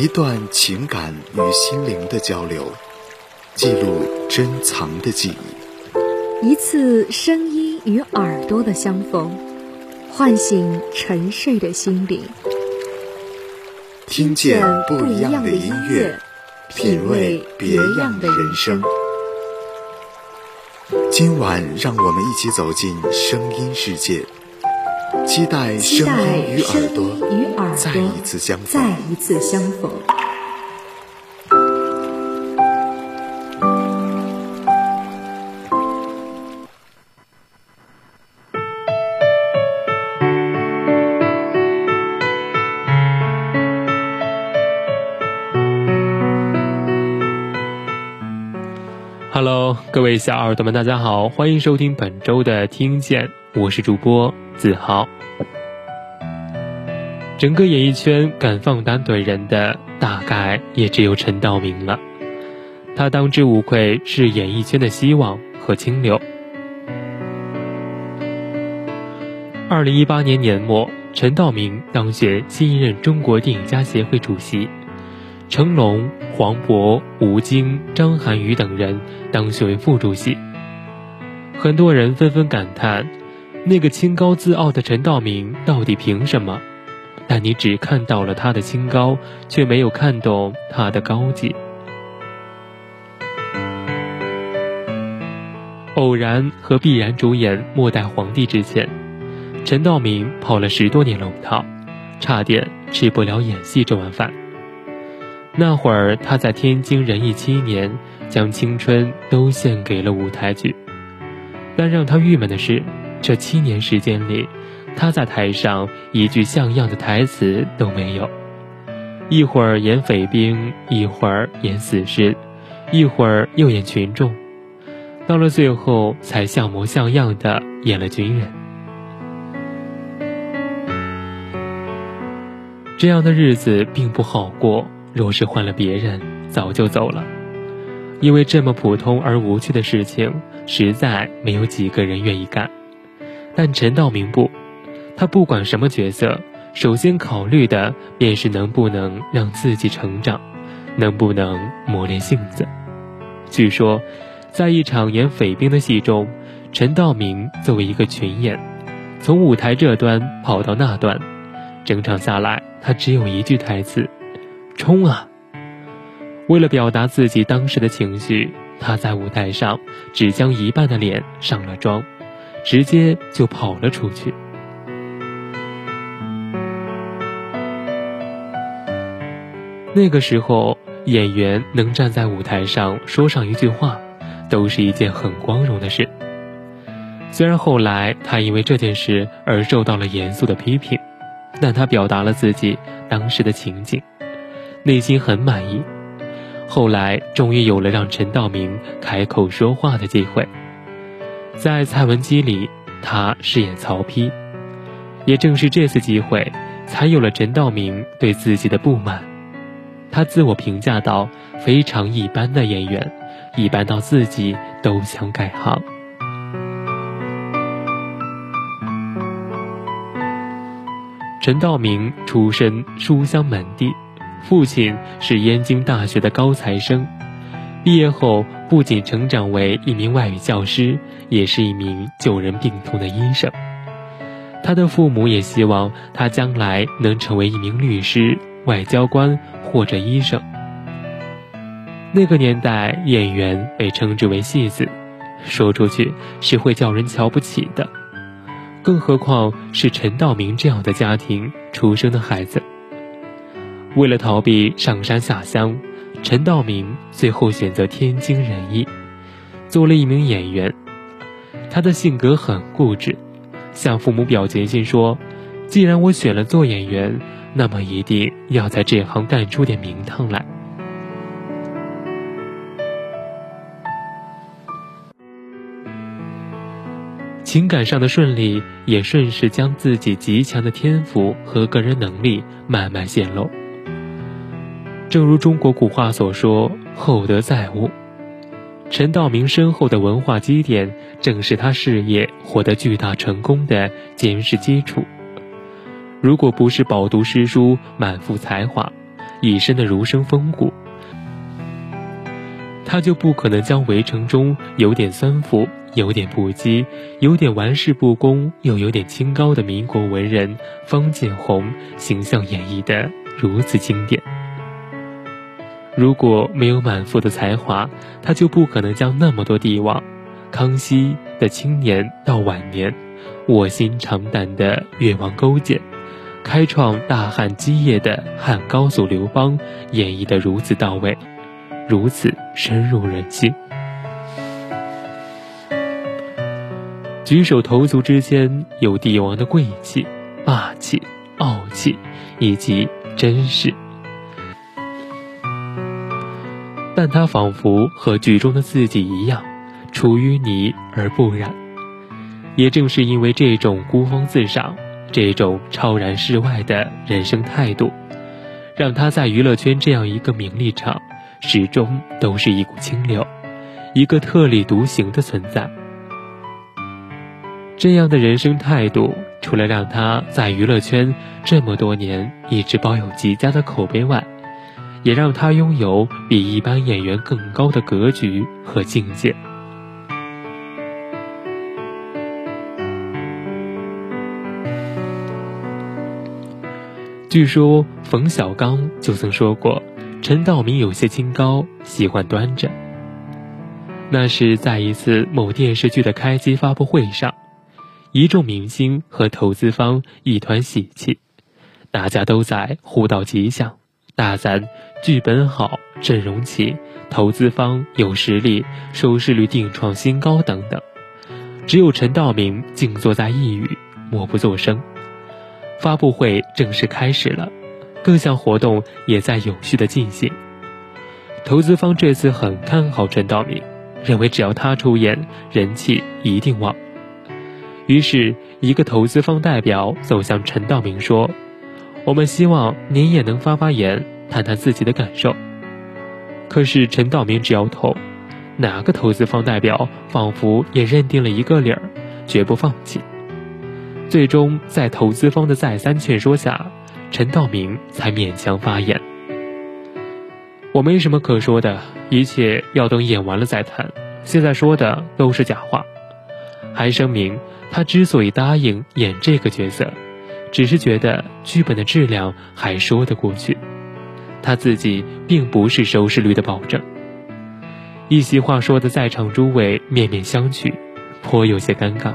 一段情感与心灵的交流，记录珍藏的记忆；一次声音与耳朵的相逢，唤醒沉睡的心灵。听见不一样的音乐，品味别样的人生。今晚，让我们一起走进声音世界，期待声音与耳朵再一次相逢。再一次相逢。Hello，各位小耳朵们，大家好，欢迎收听本周的听见，我是主播子豪。整个演艺圈敢放胆怼人的，大概也只有陈道明了。他当之无愧是演艺圈的希望和清流。二零一八年年末，陈道明当选新一任中国电影家协会主席。成龙、黄渤、吴京、张涵予等人当选为副主席。很多人纷纷感叹：“那个清高自傲的陈道明到底凭什么？”但你只看到了他的清高，却没有看懂他的高级。偶然和必然主演《末代皇帝》之前，陈道明跑了十多年龙套，差点吃不了演戏这碗饭。那会儿他在天津人艺七年，将青春都献给了舞台剧。但让他郁闷的是，这七年时间里，他在台上一句像样的台词都没有。一会儿演匪兵，一会儿演死士，一会儿又演群众，到了最后才像模像样的演了军人。这样的日子并不好过。若是换了别人，早就走了，因为这么普通而无趣的事情，实在没有几个人愿意干。但陈道明不，他不管什么角色，首先考虑的便是能不能让自己成长，能不能磨练性子。据说，在一场演匪兵的戏中，陈道明作为一个群演，从舞台这端跑到那端，整场下来，他只有一句台词。冲啊！为了表达自己当时的情绪，他在舞台上只将一半的脸上了妆，直接就跑了出去。那个时候，演员能站在舞台上说上一句话，都是一件很光荣的事。虽然后来他因为这件事而受到了严肃的批评，但他表达了自己当时的情景。内心很满意，后来终于有了让陈道明开口说话的机会。在蔡文姬里，他饰演曹丕，也正是这次机会，才有了陈道明对自己的不满。他自我评价到非常一般的演员，一般到自己都想改行。陈道明出身书香门第。父亲是燕京大学的高材生，毕业后不仅成长为一名外语教师，也是一名救人病痛的医生。他的父母也希望他将来能成为一名律师、外交官或者医生。那个年代，演员被称之为戏子，说出去是会叫人瞧不起的，更何况是陈道明这样的家庭出生的孩子。为了逃避上山下乡，陈道明最后选择天津人艺，做了一名演员。他的性格很固执，向父母表决心说：“既然我选了做演员，那么一定要在这行干出点名堂来。”情感上的顺利，也顺势将自己极强的天赋和个人能力慢慢显露。正如中国古话所说：“厚德载物。”陈道明深厚的文化积淀，正是他事业获得巨大成功的坚实基础。如果不是饱读诗书、满腹才华，一身的儒生风骨，他就不可能将围城中有点酸腐、有点不羁、有点玩世不恭又有点清高的民国文人方建宏形象演绎的如此经典。如果没有满腹的才华，他就不可能将那么多帝王，康熙的青年到晚年，卧薪尝胆的越王勾践。开创大汉基业的汉高祖刘邦演绎的如此到位，如此深入人心。举手投足之间有帝王的贵气、霸气、傲气以及真实，但他仿佛和剧中的自己一样，出淤泥而不染。也正是因为这种孤芳自赏。这种超然世外的人生态度，让他在娱乐圈这样一个名利场，始终都是一股清流，一个特立独行的存在。这样的人生态度，除了让他在娱乐圈这么多年一直保有极佳的口碑外，也让他拥有比一般演员更高的格局和境界。据说冯小刚就曾说过，陈道明有些清高，喜欢端着。那是在一次某电视剧的开机发布会上，一众明星和投资方一团喜气，大家都在互道吉祥，大赞剧本好、阵容齐、投资方有实力、收视率定创新高等等。只有陈道明静坐在一隅，默不作声。发布会正式开始了，各项活动也在有序的进行。投资方这次很看好陈道明，认为只要他出演，人气一定旺。于是，一个投资方代表走向陈道明说：“我们希望您也能发发言，谈谈自己的感受。”可是陈道明只摇头。哪个投资方代表仿佛也认定了一个理儿，绝不放弃。最终，在投资方的再三劝说下，陈道明才勉强发言。我没什么可说的，一切要等演完了再谈。现在说的都是假话。还声明，他之所以答应演这个角色，只是觉得剧本的质量还说得过去。他自己并不是收视率的保证。一席话说的，在场诸位面面相觑，颇有些尴尬。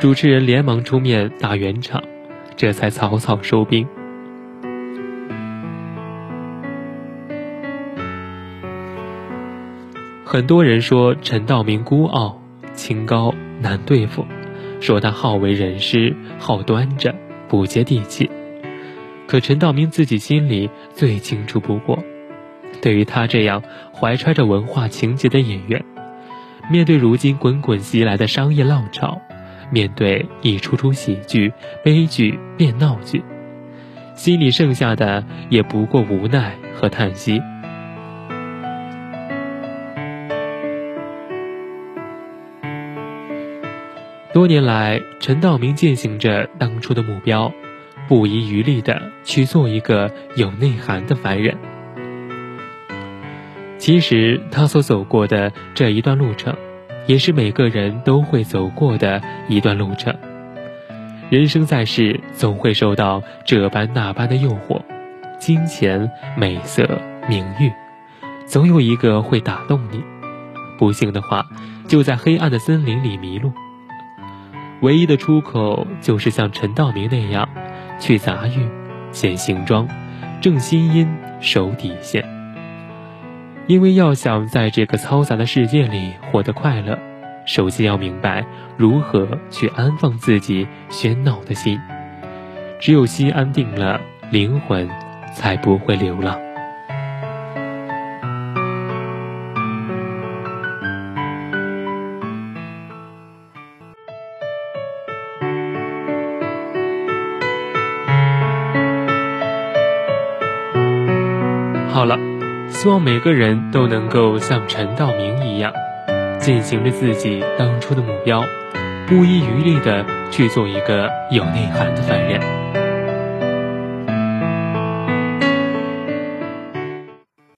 主持人连忙出面打圆场，这才草草收兵。很多人说陈道明孤傲、清高、难对付，说他好为人师、好端着、不接地气。可陈道明自己心里最清楚不过，对于他这样怀揣着文化情节的演员，面对如今滚滚袭来的商业浪潮。面对一出出喜剧、悲剧变闹剧，心里剩下的也不过无奈和叹息。多年来，陈道明践行着当初的目标，不遗余力的去做一个有内涵的凡人。其实，他所走过的这一段路程。也是每个人都会走过的一段路程。人生在世，总会受到这般那般的诱惑，金钱、美色、名誉，总有一个会打动你。不幸的话，就在黑暗的森林里迷路。唯一的出口，就是像陈道明那样，去杂遇，显形装，正心阴，守底线。因为要想在这个嘈杂的世界里活得快乐，首先要明白如何去安放自己喧闹的心。只有心安定了，灵魂才不会流浪。好了。希望每个人都能够像陈道明一样，践行着自己当初的目标，不遗余力的去做一个有内涵的凡人。